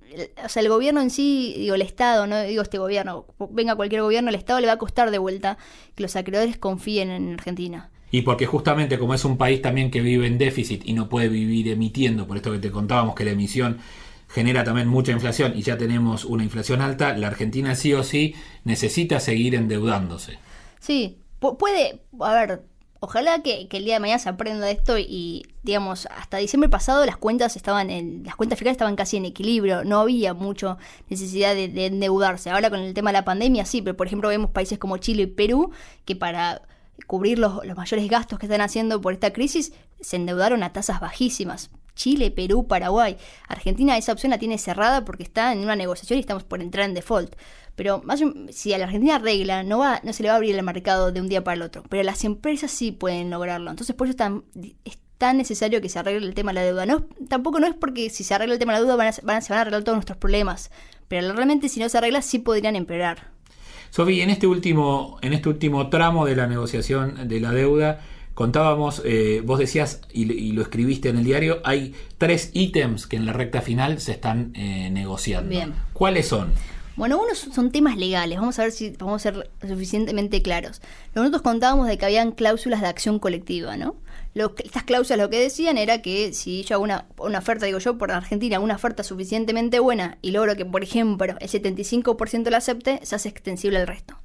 o sea, el gobierno en sí, digo, el Estado, no digo este gobierno, venga cualquier gobierno, el Estado le va a costar de vuelta que los acreedores confíen en Argentina. Y porque justamente como es un país también que vive en déficit y no puede vivir emitiendo, por esto que te contábamos que la emisión genera también mucha inflación y ya tenemos una inflación alta, la Argentina sí o sí necesita seguir endeudándose. Sí, puede, a ver, ojalá que, el día de mañana se aprenda de esto y, digamos, hasta diciembre pasado las cuentas estaban en, las cuentas fiscales estaban casi en equilibrio, no había mucha necesidad de, de endeudarse. Ahora con el tema de la pandemia sí, pero por ejemplo vemos países como Chile y Perú que para cubrir los, mayores gastos que están haciendo por esta crisis, se endeudaron a tasas bajísimas. Chile, Perú, Paraguay. Argentina esa opción la tiene cerrada porque está en una negociación y estamos por entrar en default. Pero más, si a la Argentina arregla, no, va, no se le va a abrir el mercado de un día para el otro. Pero las empresas sí pueden lograrlo. Entonces por eso es tan, necesario que se arregle el tema de la deuda. No, tampoco no es porque si se arregla el tema de la deuda van a, se van a arreglar todos nuestros problemas. Pero realmente si no se arregla sí podrían empeorar. Sofi, en este último, en este último tramo de la negociación de la deuda, contábamos, eh, vos decías y, lo escribiste en el diario, hay tres ítems que en la recta final se están eh, negociando. Bien. ¿Cuáles son? Bueno, unos son temas legales, vamos a ver si vamos a ser suficientemente claros. Nosotros contábamos de que habían cláusulas de acción colectiva, ¿no? Estas cláusulas lo que decían era que si yo hago una, una oferta, digo yo, por Argentina, una oferta suficientemente buena y logro que, por ejemplo, el 75% la acepte, se hace extensible al resto.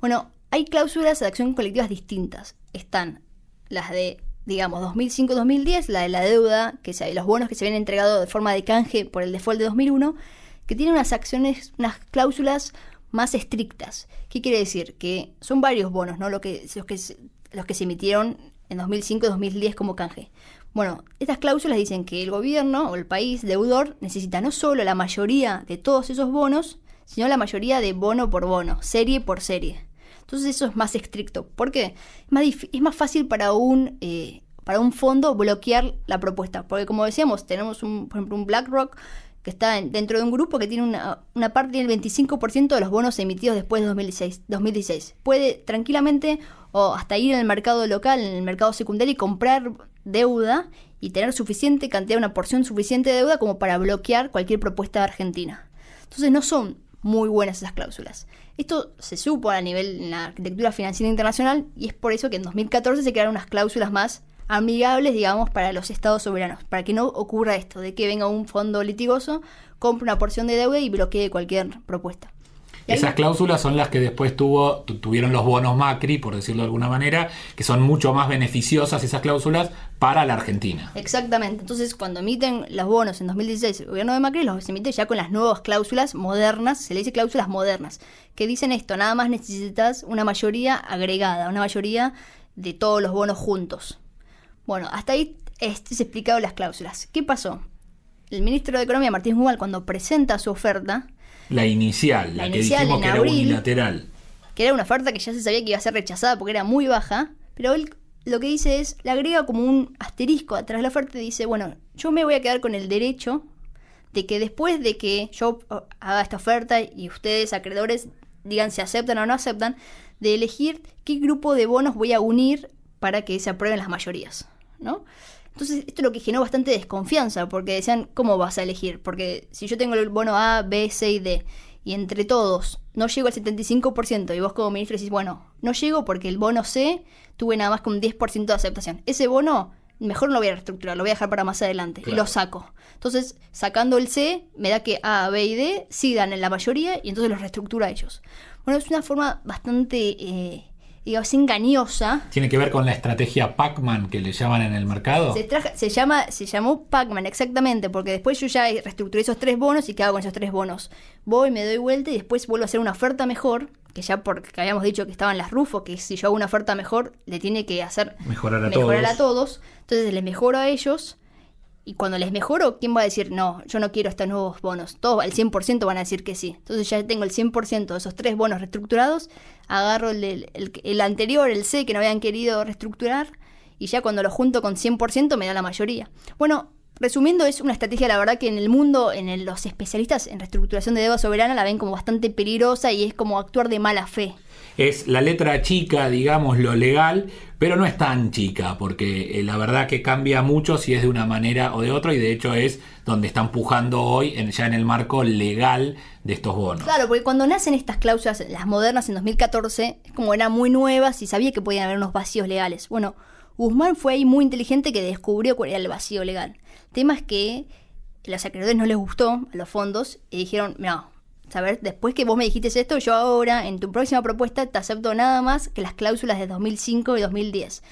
Bueno, hay cláusulas de acción colectivas distintas. Están las de, digamos, 2005-2010, la de la deuda, que sea, los bonos que se habían entregado de forma de canje por el default de 2001, que tienen unas acciones, unas cláusulas más estrictas. ¿Qué quiere decir? Que son varios bonos, ¿no? Lo que, los, que, los que se emitieron en 2005-2010 como canje. Bueno, estas cláusulas dicen que el gobierno o el país deudor necesita no solo la mayoría de todos esos bonos, sino la mayoría de bono por bono, serie por serie. Entonces eso es más estricto. ¿Por qué? Es más, es más fácil para un, eh, para un fondo bloquear la propuesta. Porque como decíamos, tenemos un, por ejemplo un BlackRock que está dentro de un grupo que tiene una, una parte del 25% de los bonos emitidos después de 2016, 2016. Puede tranquilamente o hasta ir al mercado local, en el mercado secundario y comprar deuda y tener suficiente cantidad, una porción suficiente de deuda como para bloquear cualquier propuesta de Argentina. Entonces no son muy buenas esas cláusulas. Esto se supo a nivel en la arquitectura financiera internacional y es por eso que en 2014 se crearon unas cláusulas más amigables, digamos, para los estados soberanos, para que no ocurra esto, de que venga un fondo litigoso, compre una porción de deuda y bloquee cualquier propuesta. Esas cláusulas son las que después tuvieron los bonos Macri, por decirlo de alguna manera, que son mucho más beneficiosas esas cláusulas para la Argentina. Exactamente. Entonces, cuando emiten los bonos en 2016, el gobierno de Macri los emite ya con las nuevas cláusulas modernas, se le dice cláusulas modernas, que dicen esto, nada más necesitas una mayoría agregada, una mayoría de todos los bonos juntos. Bueno, hasta ahí se explicado las cláusulas. ¿Qué pasó? el ministro de Economía, Martín Guzmán, cuando presenta su oferta, La inicial, la, La que dijimos que era abril. unilateral. que era una oferta que ya se sabía que iba a ser rechazada porque era muy baja, pero él lo que dice es, le agrega como un asterisco atrás de la oferta y dice, bueno, yo me voy a quedar con el derecho de que después de que yo haga esta oferta y ustedes, acreedores, digan si aceptan o no aceptan, de elegir qué grupo de bonos voy a unir para que se aprueben las mayorías, ¿no? Entonces, esto es lo que generó bastante desconfianza, porque decían, ¿cómo vas a elegir? Porque si yo tengo el bono A, B, C y D, y entre todos no llego al 75%, y vos como ministro decís, bueno, no llego porque el bono C tuve nada más que un 10% de aceptación. Ese bono, mejor no lo voy a reestructurar, lo voy a dejar para más adelante, y lo saco. Entonces, sacando el C, me da que A, B y D sí dan en la mayoría, y entonces los reestructura a ellos. Bueno, es una forma bastante, eh, digamos, engañosa Tiene que ver con la estrategia Pac-Man que le llaman en el mercado. se, traja- se llama, se llamó Pac-Man, exactamente, porque después yo ya reestructuré esos tres bonos y qué hago con esos tres bonos. Voy, me doy vuelta y después vuelvo a hacer una oferta mejor, que ya porque habíamos dicho que estaban las Rufo, que si yo hago una oferta mejor, le tiene que hacer Mejorar a mejorar todos. a todos. Entonces les mejoro a ellos. Y cuando les mejoro, ¿quién va a decir no? Yo no quiero estos nuevos bonos. Todos al 100% van a decir que sí. Entonces ya tengo el 100% de esos tres bonos reestructurados. Agarro el, el- el- anterior, el C, que no habían querido reestructurar. Y ya cuando lo junto con 100% me da la mayoría. Bueno, resumiendo, es una estrategia, la verdad, que en el mundo, en el- los especialistas en reestructuración de deuda soberana la ven como bastante peligrosa y es como actuar de mala fe. Es la letra chica, digamos, lo legal, pero no es tan chica, porque eh, la verdad que cambia mucho si es de una manera o de otra, y de hecho es donde están pujando hoy, en- ya en el marco legal de estos bonos. Claro, porque cuando nacen estas cláusulas, las modernas en 2014, es como eran muy nuevas y sabía que podían haber unos vacíos legales. Bueno, Guzmán fue ahí muy inteligente que descubrió cuál era el vacío legal. El tema es que los acreedores no les gustó a los fondos y dijeron, no, saber, después que vos me dijiste esto, yo ahora en tu próxima propuesta te acepto nada más que las cláusulas de 2005 y 2010.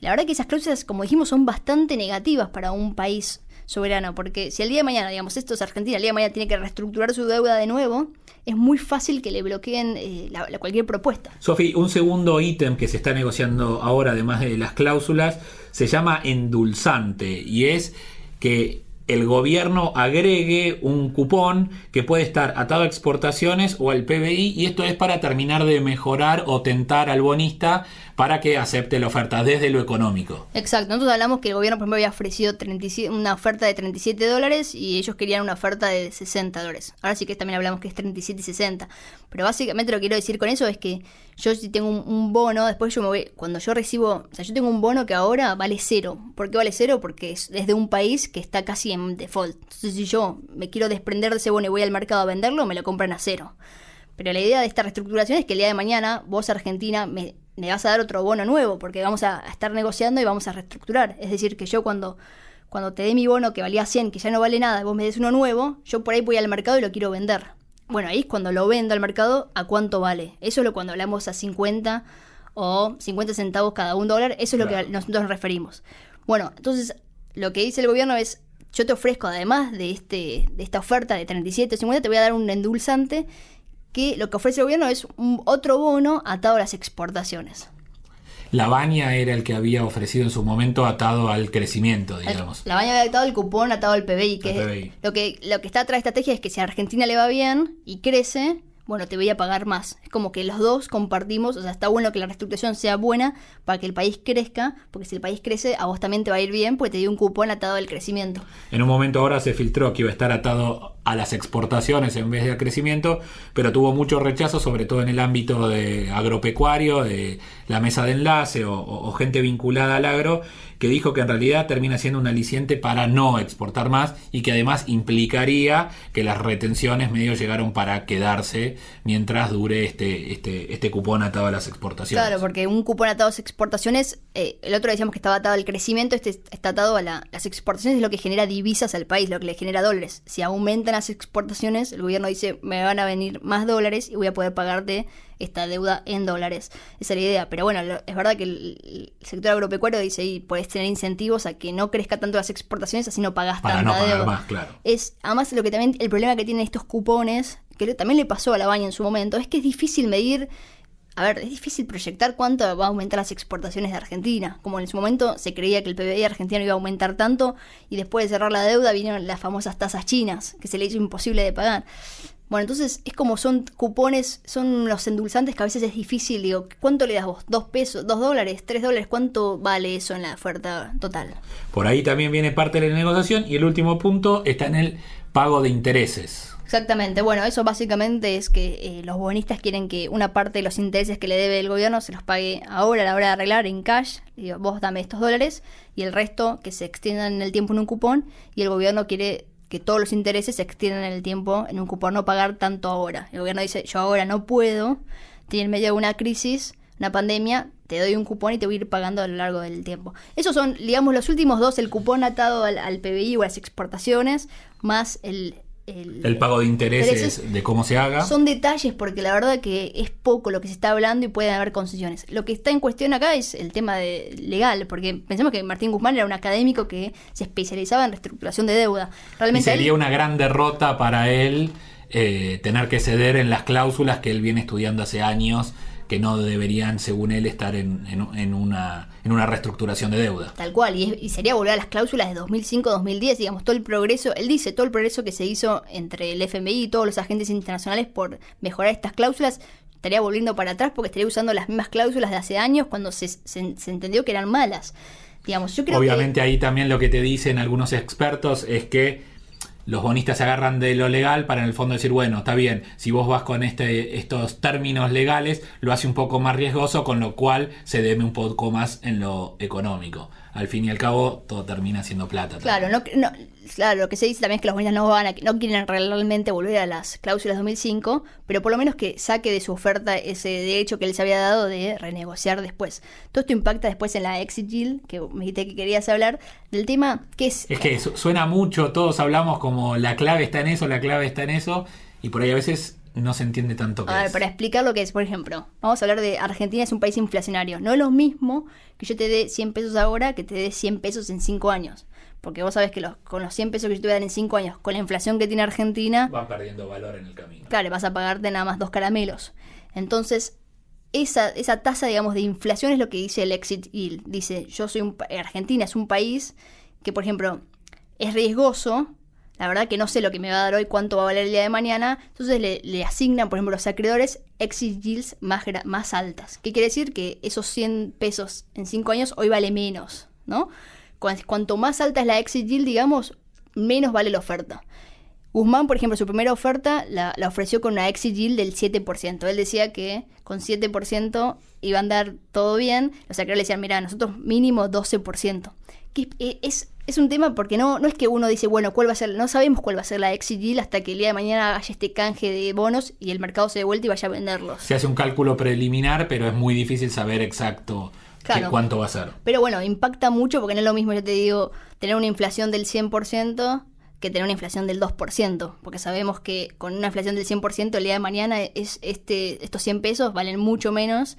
La verdad que esas cláusulas, como dijimos, son bastante negativas para un país soberano, porque si el día de mañana, digamos, esto es Argentina, el día de mañana tiene que reestructurar su deuda de nuevo, es muy fácil que le bloqueen eh, la- cualquier propuesta. Sofi, un segundo ítem que se está negociando ahora, además de las cláusulas, se llama endulzante y es que el gobierno agregue un cupón que puede estar atado a exportaciones o al PBI y esto es para terminar de mejorar o tentar al bonista para que acepte la oferta desde lo económico. Exacto, nosotros hablamos que el gobierno, ejemplo, había ofrecido 37 una oferta de 37 dólares y ellos querían una oferta de 60 dólares. Ahora sí que también hablamos que es 37 y 60. Pero básicamente lo que quiero decir con eso es que yo si tengo un, bono, después yo me voy, cuando yo recibo, o sea, yo tengo un bono que ahora vale cero. ¿Por qué vale cero? Porque es, es de un país que está casi en default. Entonces si yo me quiero desprender de ese bono y voy al mercado a venderlo, me lo compran a cero. Pero la idea de esta reestructuración es que el día de mañana vos, Argentina, me, me vas a dar otro bono nuevo, porque vamos a, estar negociando y vamos a reestructurar. Es decir, que yo cuando, cuando te dé mi bono que valía 100, que ya no vale nada, vos me des uno nuevo, yo por ahí voy al mercado y lo quiero vender. Bueno, ahí es cuando lo vendo al mercado, ¿a cuánto vale? Eso es lo cuando hablamos a 50 o 50 centavos cada un dólar, eso es lo que nosotros nos referimos. Bueno, entonces lo que dice el gobierno es, yo te ofrezco además de, este, de esta oferta de 37 o 50, te voy a dar un endulzante que lo que ofrece el gobierno es un otro bono atado a las exportaciones. La baña era el que había ofrecido en su momento atado al crecimiento, digamos. La baña había atado el cupón atado al PBI, que es- lo que lo que está atrás de esta estrategia es que si a Argentina le va bien y crece, bueno, te voy a pagar más. Es como que los dos compartimos, o sea, está bueno que la reestructuración sea buena para que el país crezca, porque si el país crece, a vos también te va a ir bien, porque te dio un cupón atado al crecimiento. En un momento ahora se filtró que iba a estar atado a las exportaciones en vez de al crecimiento, pero tuvo mucho rechazo, sobre todo en el ámbito de agropecuario, de la mesa de enlace o, gente vinculada al agro, que dijo que en realidad termina siendo un aliciente para no exportar más y que además implicaría que las retenciones medio llegaron para quedarse mientras dure este, este, este cupón atado a las exportaciones. Claro, porque un cupón atado a las exportaciones, eh, el otro decíamos que estaba atado al crecimiento, este está atado a la- las exportaciones, es lo que genera divisas al país, lo que le genera dólares. Si aumentan las exportaciones, el gobierno dice, me van a venir más dólares y voy a poder pagarte esta deuda en dólares. Esa es la idea. Pero bueno, lo- es verdad que el, sector agropecuario dice, y puedes tener incentivos a que no crezca tanto las exportaciones, así no pagas Para tanta no pagar deuda. más, claro. Es, además, lo que también, el problema que tienen estos cupones, que también le pasó a la baña en su momento, es que es difícil medir a ver, es difícil proyectar cuánto va a aumentar las exportaciones de Argentina. Como en su momento se creía que el PBI argentino iba a aumentar tanto y después de cerrar la deuda vinieron las famosas tasas chinas, que se le hizo imposible de pagar. Bueno, entonces es como son cupones, son los endulzantes que a veces es difícil. Digo, ¿cuánto le das vos? ¿Dos pesos? ¿Dos dólares? ¿Tres dólares? ¿Cuánto vale eso en la oferta total? Por ahí también viene parte de la negociación y el último punto está en el pago de intereses. Exactamente, bueno, eso básicamente es que eh, los bonistas quieren que una parte de los intereses que le debe el gobierno se los pague ahora a la hora de arreglar en cash, digo, vos dame estos dólares y el resto que se extiendan en el tiempo en un cupón y el gobierno quiere que todos los intereses se extiendan en el tiempo en un cupón, no pagar tanto ahora. El gobierno dice, yo ahora no puedo, estoy en medio de una crisis, una pandemia, te doy un cupón y te voy a ir pagando a lo largo del tiempo. Esos son, digamos, los últimos dos, el cupón atado al, al PBI o a las exportaciones, más el, el, pago de intereses, de cómo se haga. Son detalles porque la verdad que es poco lo que se está hablando y pueden haber concesiones. Lo que está en cuestión acá es el tema de legal, porque pensemos que Martín Guzmán era un académico que se especializaba en reestructuración de deuda. Realmente sería una gran derrota para él eh, tener que ceder en las cláusulas que él viene estudiando hace años que no deberían, según él, estar en, en, una, en una reestructuración de deuda. Tal cual, y, sería volver a las cláusulas de 2005-2010, digamos, todo el progreso, él dice, todo el progreso que se hizo entre el FMI y todos los agentes internacionales por mejorar estas cláusulas, estaría volviendo para atrás porque estaría usando las mismas cláusulas de hace años cuando se, se, entendió que eran malas. Digamos, yo creo Obviamente ahí también lo que te dicen algunos expertos es que los bonistas se agarran de lo legal para en el fondo decir, bueno, está bien, si vos vas con este, estos términos legales, lo hace un poco más riesgoso, con lo cual se deme un poco más en lo económico al fin y al cabo todo termina siendo plata. Claro, no, claro, lo que se dice también es que los bonistas no van a, no quieren realmente volver a las cláusulas 2005, pero por lo menos que saque de su oferta ese derecho que se había dado de renegociar después. Todo esto impacta después en la exit yield, que me dijiste que querías hablar, del tema que es... Es que suena mucho, todos hablamos como la clave está en eso, la clave está en eso, y por ahí a veces no se entiende tanto qué a ver, para explicar lo que es, por ejemplo, vamos a hablar de Argentina es un país inflacionario. No es lo mismo que yo te dé 100 pesos ahora que te dé 100 pesos en 5 años. Porque vos sabés que los, con los 100 pesos que yo te voy a dar en 5 años, con la inflación que tiene Argentina... Van perdiendo valor en el camino. Claro, vas a pagarte nada más dos caramelos. Entonces, esa, esa tasa, digamos, de inflación es lo que dice el exit yield. Dice, yo soy un... Argentina es un país que, por ejemplo, es riesgoso la verdad que no sé lo que me va a dar hoy, cuánto va a valer el día de mañana. Entonces le, asignan, por ejemplo, los acreedores exit yields más, más altas. ¿Qué quiere decir? Que esos 100 pesos en 5 años hoy vale menos, ¿no? Cuanto más alta es la exit yield, digamos, menos vale la oferta. Guzmán, por ejemplo, su primera oferta la, ofreció con una exit yield del 7%. Él decía que con 7% iba a andar todo bien. Los acreedores le decían, mira, nosotros mínimo 12%. Que es es un tema porque no, no es que uno dice, bueno, cuál va a ser, no sabemos cuál va a ser la exit yield hasta que el día de mañana haya este canje de bonos y el mercado se dé vuelta y vaya a venderlos. Se hace un cálculo preliminar, pero es muy difícil saber exacto cuánto va a ser. Pero bueno, impacta mucho porque no es lo mismo, yo te digo, tener una inflación del 100% que tener una inflación del 2%, porque sabemos que con una inflación del 100% el día de mañana es este, estos 100 pesos valen mucho menos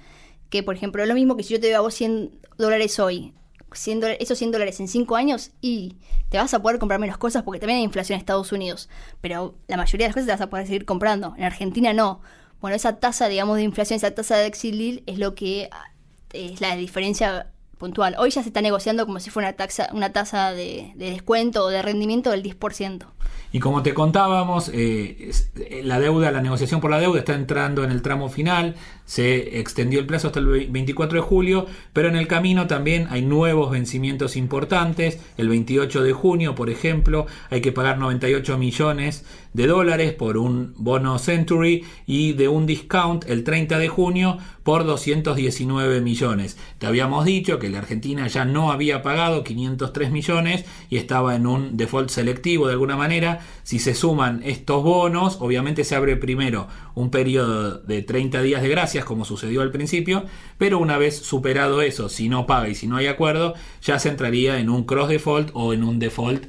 que, por ejemplo, es lo mismo que si yo te doy a vos 100 dólares hoy 100 esos 100 dólares en 5 años y te vas a poder comprar menos cosas porque también hay inflación en Estados Unidos. Pero la mayoría de las cosas te vas a poder seguir comprando. En Argentina no. Bueno, esa tasa, digamos, de inflación, esa tasa de exilil es lo que es la diferencia puntual. Hoy ya se está negociando como si fuera una, taxa, una tasa de, de descuento o de rendimiento del 10%. Y como te contábamos, eh, eh, la deuda, la negociación por la deuda está entrando en el tramo final, se extendió el plazo hasta el 24 de julio, pero en el camino también hay nuevos vencimientos importantes. El 28 de junio, por ejemplo, hay que pagar 98 millones de dólares por un bono Century y de un discount el 30 de junio por 219 millones. Te habíamos dicho que la Argentina ya no había pagado 503 millones y estaba en un default selectivo de alguna manera. Si se suman estos bonos, obviamente se abre primero un periodo de 30 días de como sucedió al principio, pero una vez superado eso, si no paga y si no hay acuerdo, ya se entraría en un cross default o en un default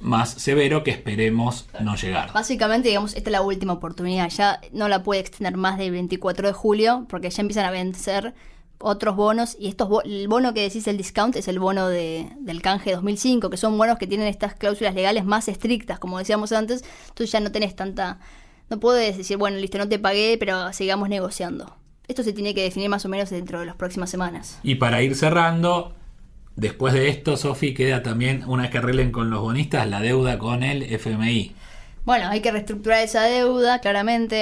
más severo que esperemos no llegar. Básicamente, digamos, esta es la última oportunidad. Ya no la puede extender más del 24 de julio porque ya empiezan a vencer otros bonos y estos el bono que decís el discount es el bono de, del canje 2005 que son bonos que tienen estas cláusulas legales más estrictas como decíamos antes entonces ya no tenés tanta no puedes decir bueno listo no te pagué pero sigamos negociando esto se tiene que definir más o menos dentro de las próximas semanas. Y para ir cerrando, después de esto, Sofi, queda también, una vez que arreglen con los bonistas, la deuda con el FMI. Bueno, hay que reestructurar esa deuda, claramente.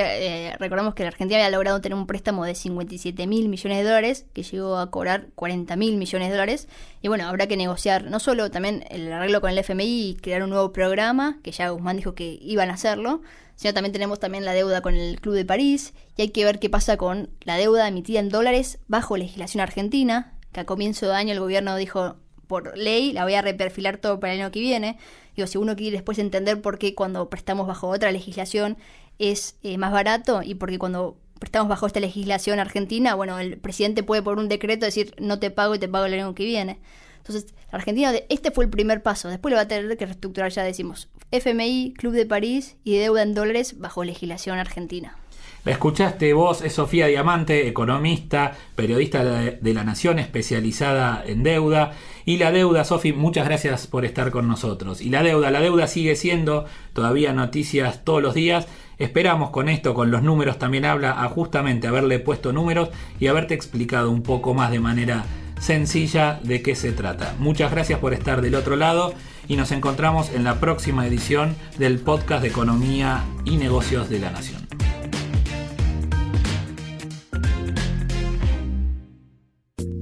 Eh, recordemos que la Argentina había logrado tener un préstamo de 57 mil millones de dólares, que llegó a cobrar 40 mil millones de dólares. Y bueno, habrá que negociar no solo también el arreglo con el FMI y crear un nuevo programa, que ya Guzmán dijo que iban a hacerlo, sino también tenemos también la deuda con el Club de París. Y hay que ver qué pasa con la deuda emitida en dólares bajo legislación argentina, que a comienzo de año el gobierno dijo por ley, la voy a reperfilar todo para el año que viene. Digo, si uno quiere después entender por qué cuando prestamos bajo otra legislación es eh, más barato y porque cuando prestamos bajo esta legislación argentina, bueno, el presidente puede por un decreto decir no te pago y te pago el año que viene. Entonces, la Argentina, este fue el primer paso. Después le va a tener que reestructurar, ya decimos, FMI, Club de París y deuda en dólares bajo legislación argentina. La escuchaste vos, es Sofía Diamante, economista, periodista de la Nación, especializada en deuda. Y la deuda, Sofi, muchas gracias por estar con nosotros. Y la deuda, la deuda sigue siendo todavía noticias todos los días. Esperamos con esto, con los números también habla, a justamente haberle puesto números y haberte explicado un poco más de manera sencilla de qué se trata. Muchas gracias por estar del otro lado y nos encontramos en la próxima edición del podcast de Economía y Negocios de la Nación.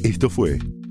Esto fue